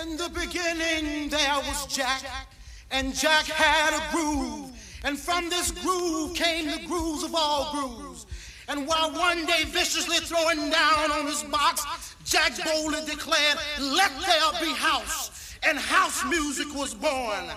In the beginning there was Jack, and Jack had a groove. And from this groove came the grooves of all grooves. And while one day viciously throwing down on his box, Jack boldly declared, Let there be house. And house music was born.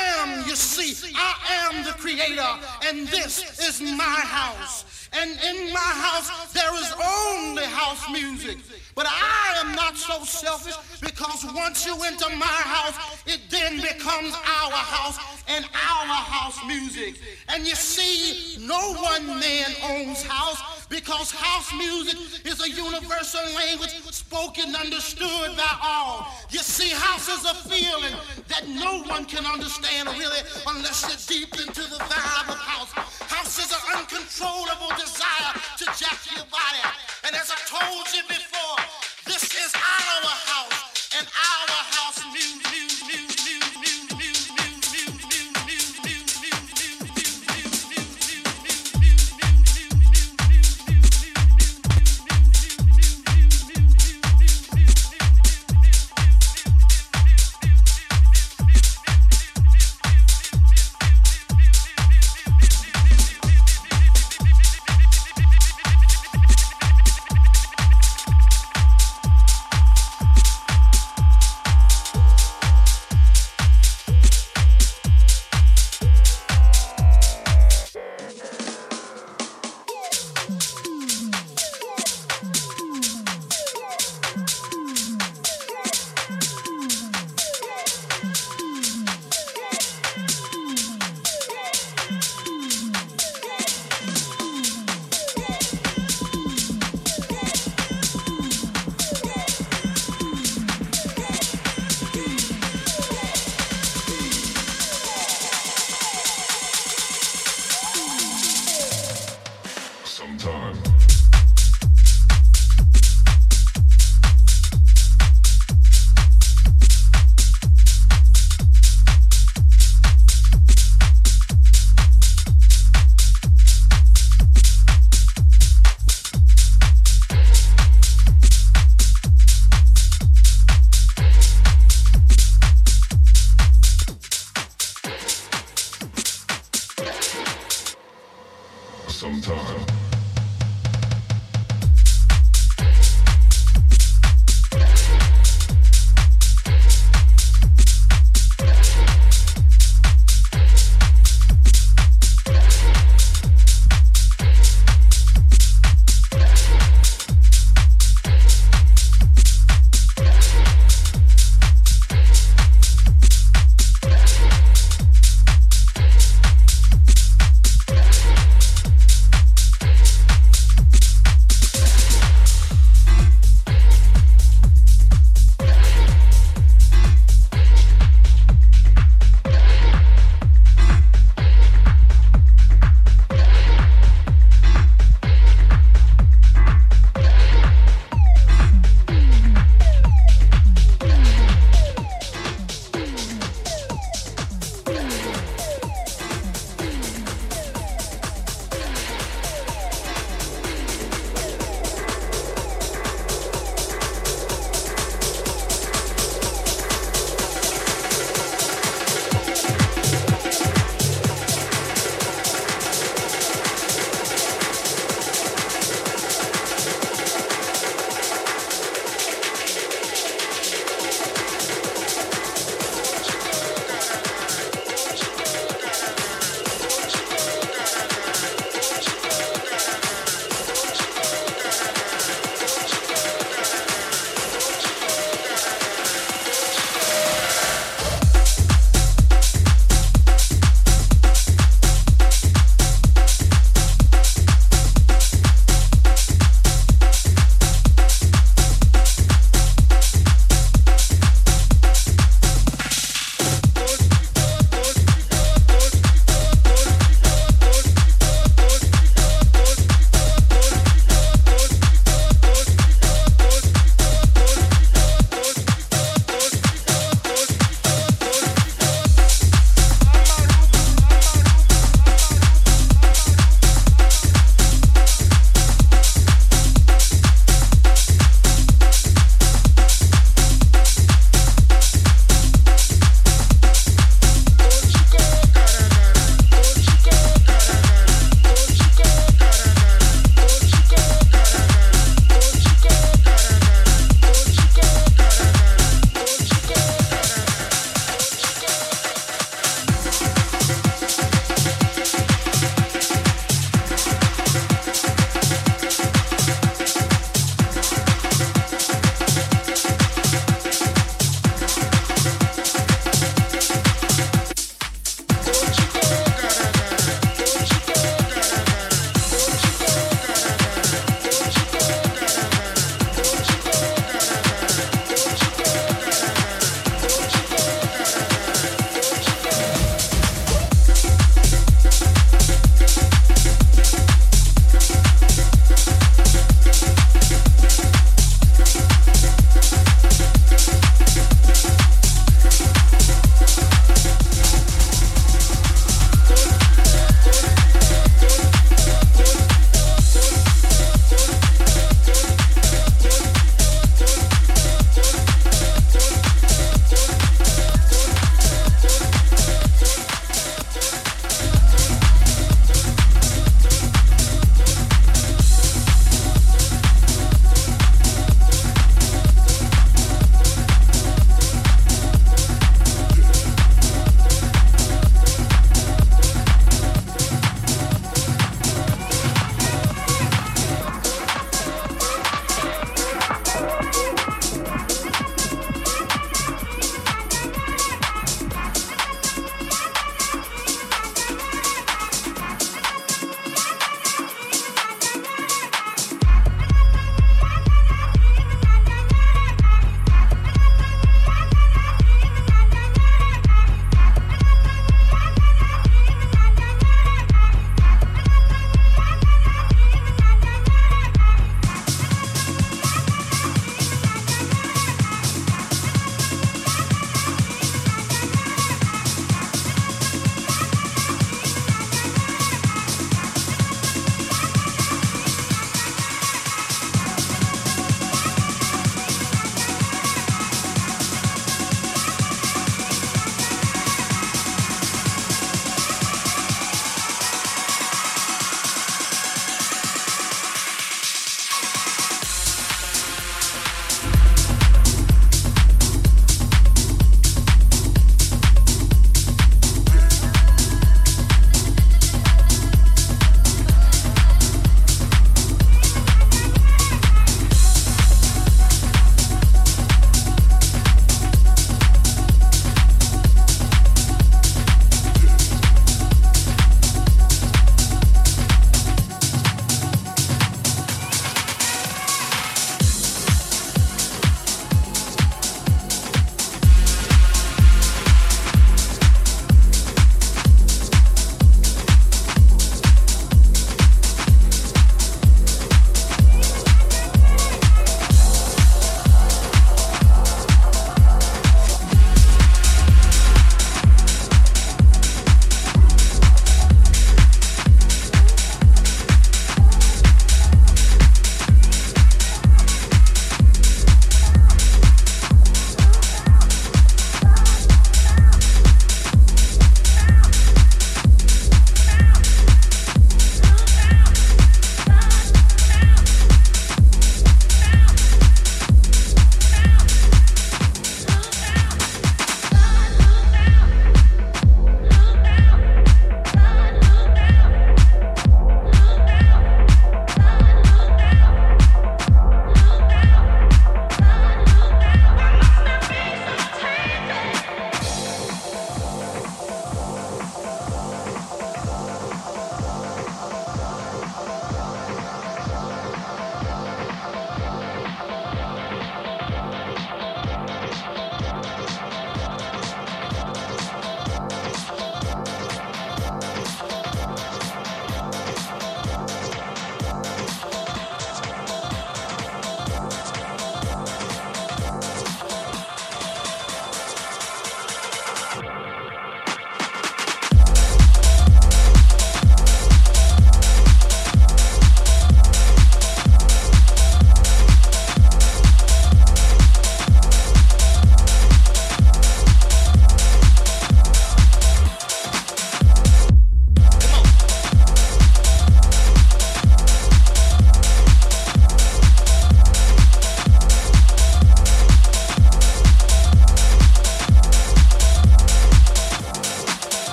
Am, you see, I am the creator, and this is my house. And in my house, there is only house music. But I am not so selfish because once you enter my house, it then becomes our house and our house music. And you see, no one man owns house because house music is a universal language spoken, understood by all. You see, house is a feeling that no one can understand really unless you're deep into the vibe of house. House is an uncontrollable desire to jack your body. And as I told you before, this is our house